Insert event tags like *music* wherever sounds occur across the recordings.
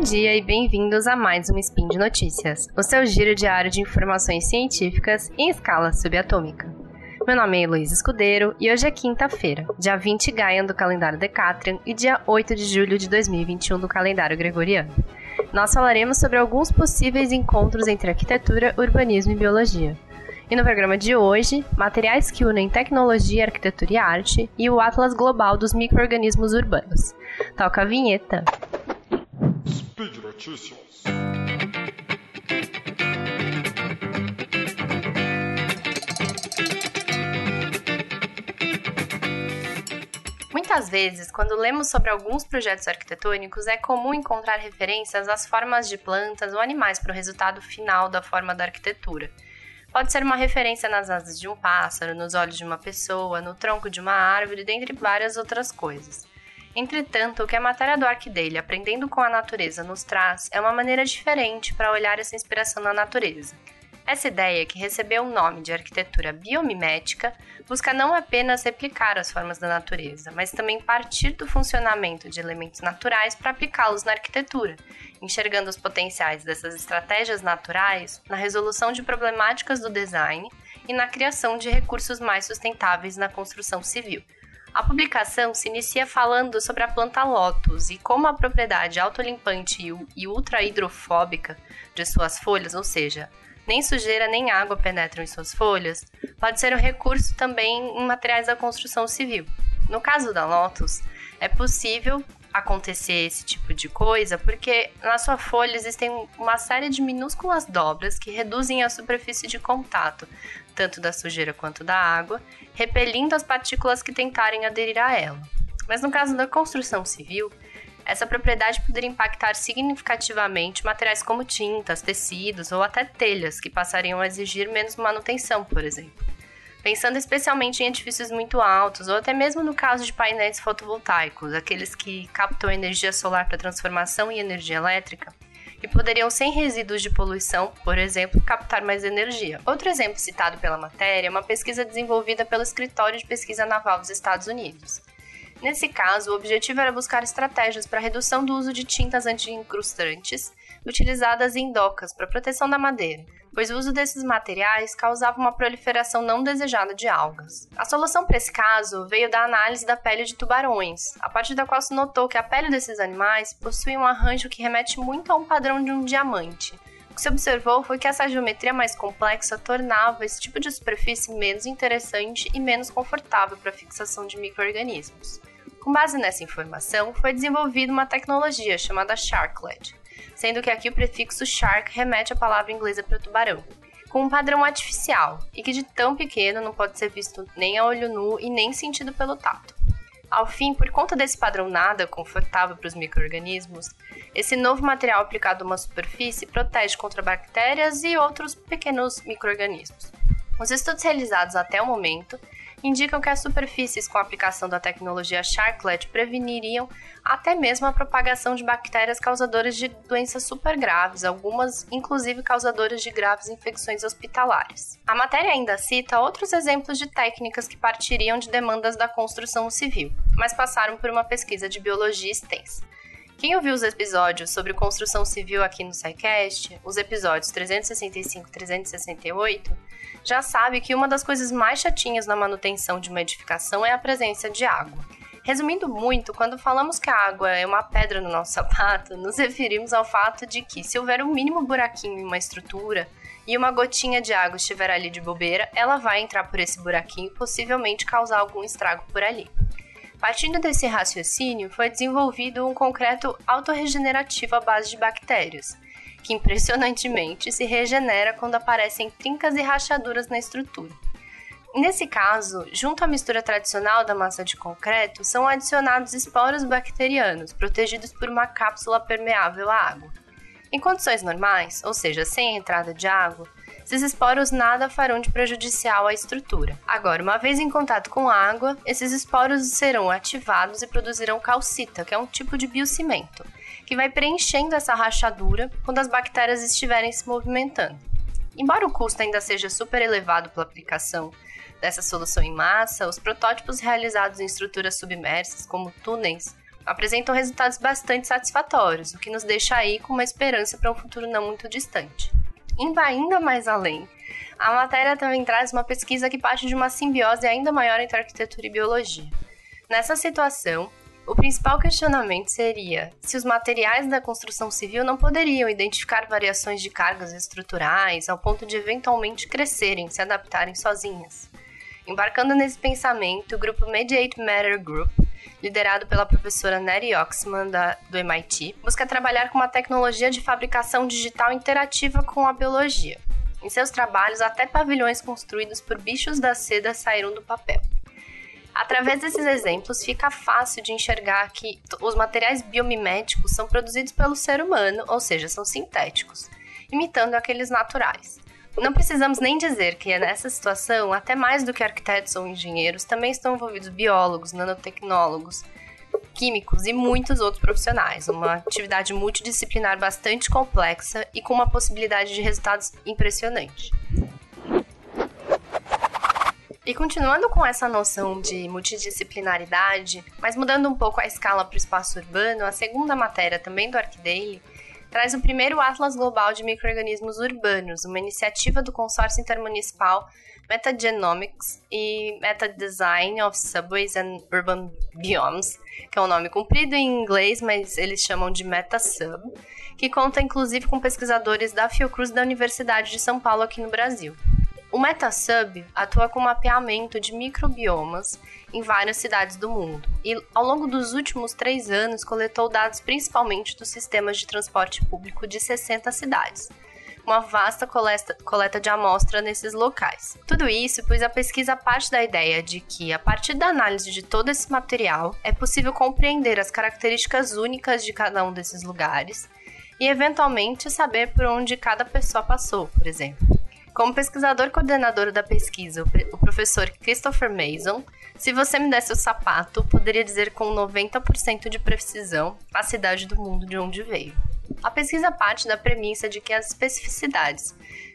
Bom dia e bem-vindos a mais um Spin de Notícias, o seu giro diário de informações científicas em escala subatômica. Meu nome é Heloísa Escudeiro e hoje é quinta-feira, dia 20 Gaian do calendário Decatrian e dia 8 de julho de 2021 do calendário Gregoriano. Nós falaremos sobre alguns possíveis encontros entre arquitetura, urbanismo e biologia. E no programa de hoje, materiais que unem tecnologia, arquitetura e arte e o Atlas Global dos Microorganismos Urbanos. Toca a vinheta. Notícias. Muitas vezes, quando lemos sobre alguns projetos arquitetônicos, é comum encontrar referências às formas de plantas ou animais para o resultado final da forma da arquitetura. Pode ser uma referência nas asas de um pássaro, nos olhos de uma pessoa, no tronco de uma árvore, dentre várias outras coisas. Entretanto, o que a matéria do Arcdale Aprendendo com a Natureza nos traz é uma maneira diferente para olhar essa inspiração na natureza. Essa ideia, que recebeu o nome de arquitetura biomimética, busca não apenas replicar as formas da natureza, mas também partir do funcionamento de elementos naturais para aplicá-los na arquitetura, enxergando os potenciais dessas estratégias naturais na resolução de problemáticas do design e na criação de recursos mais sustentáveis na construção civil. A publicação se inicia falando sobre a planta lótus e como a propriedade autolimpante e ultra hidrofóbica de suas folhas, ou seja, nem sujeira nem água penetram em suas folhas, pode ser um recurso também em materiais da construção civil. No caso da Lotus, é possível acontecer esse tipo de coisa porque na sua folha existem uma série de minúsculas dobras que reduzem a superfície de contato, tanto da sujeira quanto da água, repelindo as partículas que tentarem aderir a ela. Mas no caso da construção civil, essa propriedade poderia impactar significativamente materiais como tintas, tecidos ou até telhas, que passariam a exigir menos manutenção, por exemplo. Pensando especialmente em edifícios muito altos, ou até mesmo no caso de painéis fotovoltaicos, aqueles que captam energia solar para transformação em energia elétrica, e poderiam, sem resíduos de poluição, por exemplo, captar mais energia. Outro exemplo citado pela matéria é uma pesquisa desenvolvida pelo Escritório de Pesquisa Naval dos Estados Unidos. Nesse caso, o objetivo era buscar estratégias para redução do uso de tintas anti-incrustantes utilizadas em docas para proteção da madeira, pois o uso desses materiais causava uma proliferação não desejada de algas. A solução para esse caso veio da análise da pele de tubarões, a partir da qual se notou que a pele desses animais possui um arranjo que remete muito a um padrão de um diamante. O que se observou foi que essa geometria mais complexa tornava esse tipo de superfície menos interessante e menos confortável para a fixação de micro-organismos. Com base nessa informação, foi desenvolvida uma tecnologia chamada Sharklet, sendo que aqui o prefixo shark remete à palavra inglesa para tubarão, com um padrão artificial e que de tão pequeno não pode ser visto nem a olho nu e nem sentido pelo tato. Ao fim, por conta desse padrão nada confortável para os micro-organismos, esse novo material aplicado a uma superfície protege contra bactérias e outros pequenos micro-organismos. Os estudos realizados até o momento indicam que as superfícies com a aplicação da tecnologia Sharklet preveniriam até mesmo a propagação de bactérias causadoras de doenças super graves, algumas inclusive causadoras de graves infecções hospitalares. A matéria ainda cita outros exemplos de técnicas que partiriam de demandas da construção civil, mas passaram por uma pesquisa de biologia extensa. Quem ouviu os episódios sobre construção civil aqui no SciCast, os episódios 365 e 368, já sabe que uma das coisas mais chatinhas na manutenção de uma edificação é a presença de água. Resumindo muito, quando falamos que a água é uma pedra no nosso sapato, nos referimos ao fato de que, se houver um mínimo buraquinho em uma estrutura e uma gotinha de água estiver ali de bobeira, ela vai entrar por esse buraquinho e possivelmente causar algum estrago por ali. Partindo desse raciocínio, foi desenvolvido um concreto autorregenerativo à base de bactérias, que impressionantemente se regenera quando aparecem trincas e rachaduras na estrutura. Nesse caso, junto à mistura tradicional da massa de concreto, são adicionados esporos bacterianos, protegidos por uma cápsula permeável à água. Em condições normais, ou seja, sem entrada de água, esses esporos nada farão de prejudicial à estrutura. Agora, uma vez em contato com água, esses esporos serão ativados e produzirão calcita, que é um tipo de biocimento, que vai preenchendo essa rachadura quando as bactérias estiverem se movimentando. Embora o custo ainda seja super elevado pela aplicação dessa solução em massa, os protótipos realizados em estruturas submersas, como túneis, apresentam resultados bastante satisfatórios, o que nos deixa aí com uma esperança para um futuro não muito distante. Indo ainda mais além, a matéria também traz uma pesquisa que parte de uma simbiose ainda maior entre arquitetura e biologia. Nessa situação, o principal questionamento seria se os materiais da construção civil não poderiam identificar variações de cargas estruturais ao ponto de eventualmente crescerem, se adaptarem sozinhas. Embarcando nesse pensamento, o grupo Mediate Matter Group, liderado pela professora Nettie Oxman da, do MIT, busca trabalhar com uma tecnologia de fabricação digital interativa com a biologia. Em seus trabalhos, até pavilhões construídos por bichos da seda saíram do papel. Através desses exemplos, fica fácil de enxergar que os materiais biomiméticos são produzidos pelo ser humano, ou seja, são sintéticos, imitando aqueles naturais. Não precisamos nem dizer que nessa situação, até mais do que arquitetos ou engenheiros, também estão envolvidos biólogos, nanotecnólogos, químicos e muitos outros profissionais. Uma atividade multidisciplinar bastante complexa e com uma possibilidade de resultados impressionante. E continuando com essa noção de multidisciplinaridade, mas mudando um pouco a escala para o espaço urbano, a segunda matéria também do ArcDaily traz o primeiro Atlas Global de Microorganismos Urbanos, uma iniciativa do consórcio intermunicipal Metagenomics e Meta Design of Subways and Urban Biomes, que é um nome comprido em inglês, mas eles chamam de MetaSub, que conta inclusive com pesquisadores da Fiocruz da Universidade de São Paulo aqui no Brasil. O MetaSub atua com mapeamento de microbiomas em várias cidades do mundo e, ao longo dos últimos três anos, coletou dados principalmente dos sistemas de transporte público de 60 cidades, uma vasta coleta, de amostra nesses locais. Tudo isso pois a pesquisa parte da ideia de que, a partir da análise de todo esse material, é possível compreender as características únicas de cada um desses lugares e, eventualmente, saber por onde cada pessoa passou, por exemplo. Como pesquisador coordenador da pesquisa, o professor Christopher Mason, se você me desse o sapato, poderia dizer com 90% de precisão a cidade do mundo de onde veio. A pesquisa parte da premissa de que as especificidades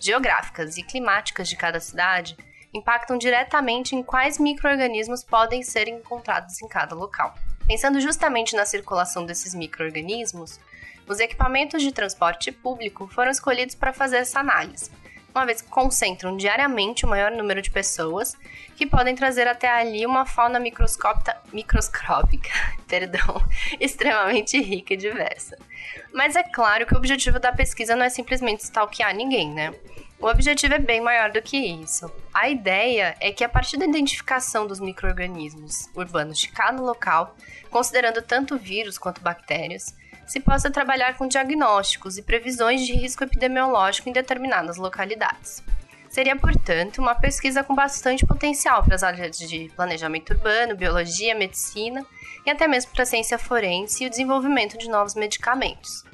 geográficas e climáticas de cada cidade impactam diretamente em quais microorganismos podem ser encontrados em cada local. Pensando justamente na circulação desses microorganismos, os equipamentos de transporte público foram escolhidos para fazer essa análise, uma vez que concentram diariamente o maior número de pessoas que podem trazer até ali uma fauna microscópica, *laughs* perdão, *laughs* extremamente rica e diversa. Mas é claro que o objetivo da pesquisa não é simplesmente stalkear ninguém, né? O objetivo é bem maior do que isso. A ideia é que, a partir da identificação dos micro-organismos urbanos de cada local, considerando tanto vírus quanto bactérias, se possa trabalhar com diagnósticos e previsões de risco epidemiológico em determinadas localidades. Seria, portanto, uma pesquisa com bastante potencial para as áreas de planejamento urbano, biologia, medicina e até mesmo para a ciência forense e o desenvolvimento de novos medicamentos.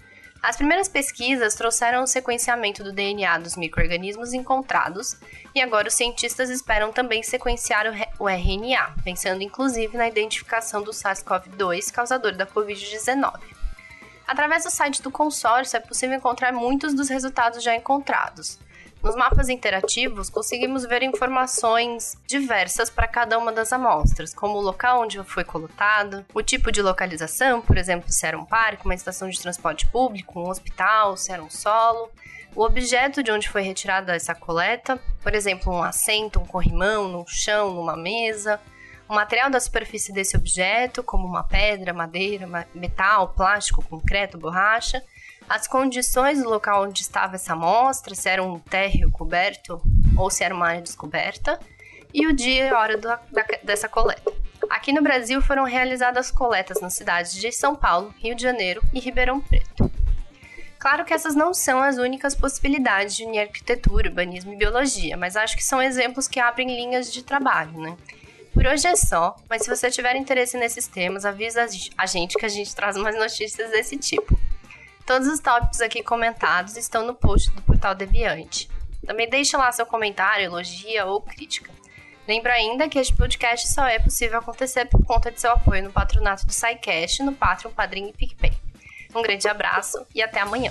As primeiras pesquisas trouxeram o sequenciamento do DNA dos microrganismos encontrados e agora os cientistas esperam também sequenciar o RNA, pensando inclusive na identificação do SARS-CoV-2 causador da Covid-19. Através do site do consórcio é possível encontrar muitos dos resultados já encontrados. Nos mapas interativos, conseguimos ver informações diversas para cada uma das amostras, como o local onde foi coletado, o tipo de localização, por exemplo, se era um parque, uma estação de transporte público, um hospital, se era um solo, o objeto de onde foi retirada essa coleta, por exemplo, um assento, um corrimão, no chão, numa mesa, o material da superfície desse objeto, como uma pedra, madeira, metal, plástico, concreto, borracha, as condições do local onde estava essa amostra, se era um térreo coberto ou se era uma área descoberta, e o dia e hora da, da, dessa coleta. Aqui no Brasil foram realizadas coletas nas cidades de São Paulo, Rio de Janeiro e Ribeirão Preto. Claro que essas não são as únicas possibilidades de unir arquitetura, urbanismo e biologia, mas acho que são exemplos que abrem linhas de trabalho, né? Por hoje é só, mas se você tiver interesse nesses temas, avisa a gente que a gente traz mais notícias desse tipo. Todos os tópicos aqui comentados estão no post do Portal Deviante. Também deixe lá seu comentário, elogia ou crítica. Lembra ainda que este podcast só é possível acontecer por conta de seu apoio no patronato do SciCast, no Patreon, Padrim e PicPay. Um grande abraço e até amanhã.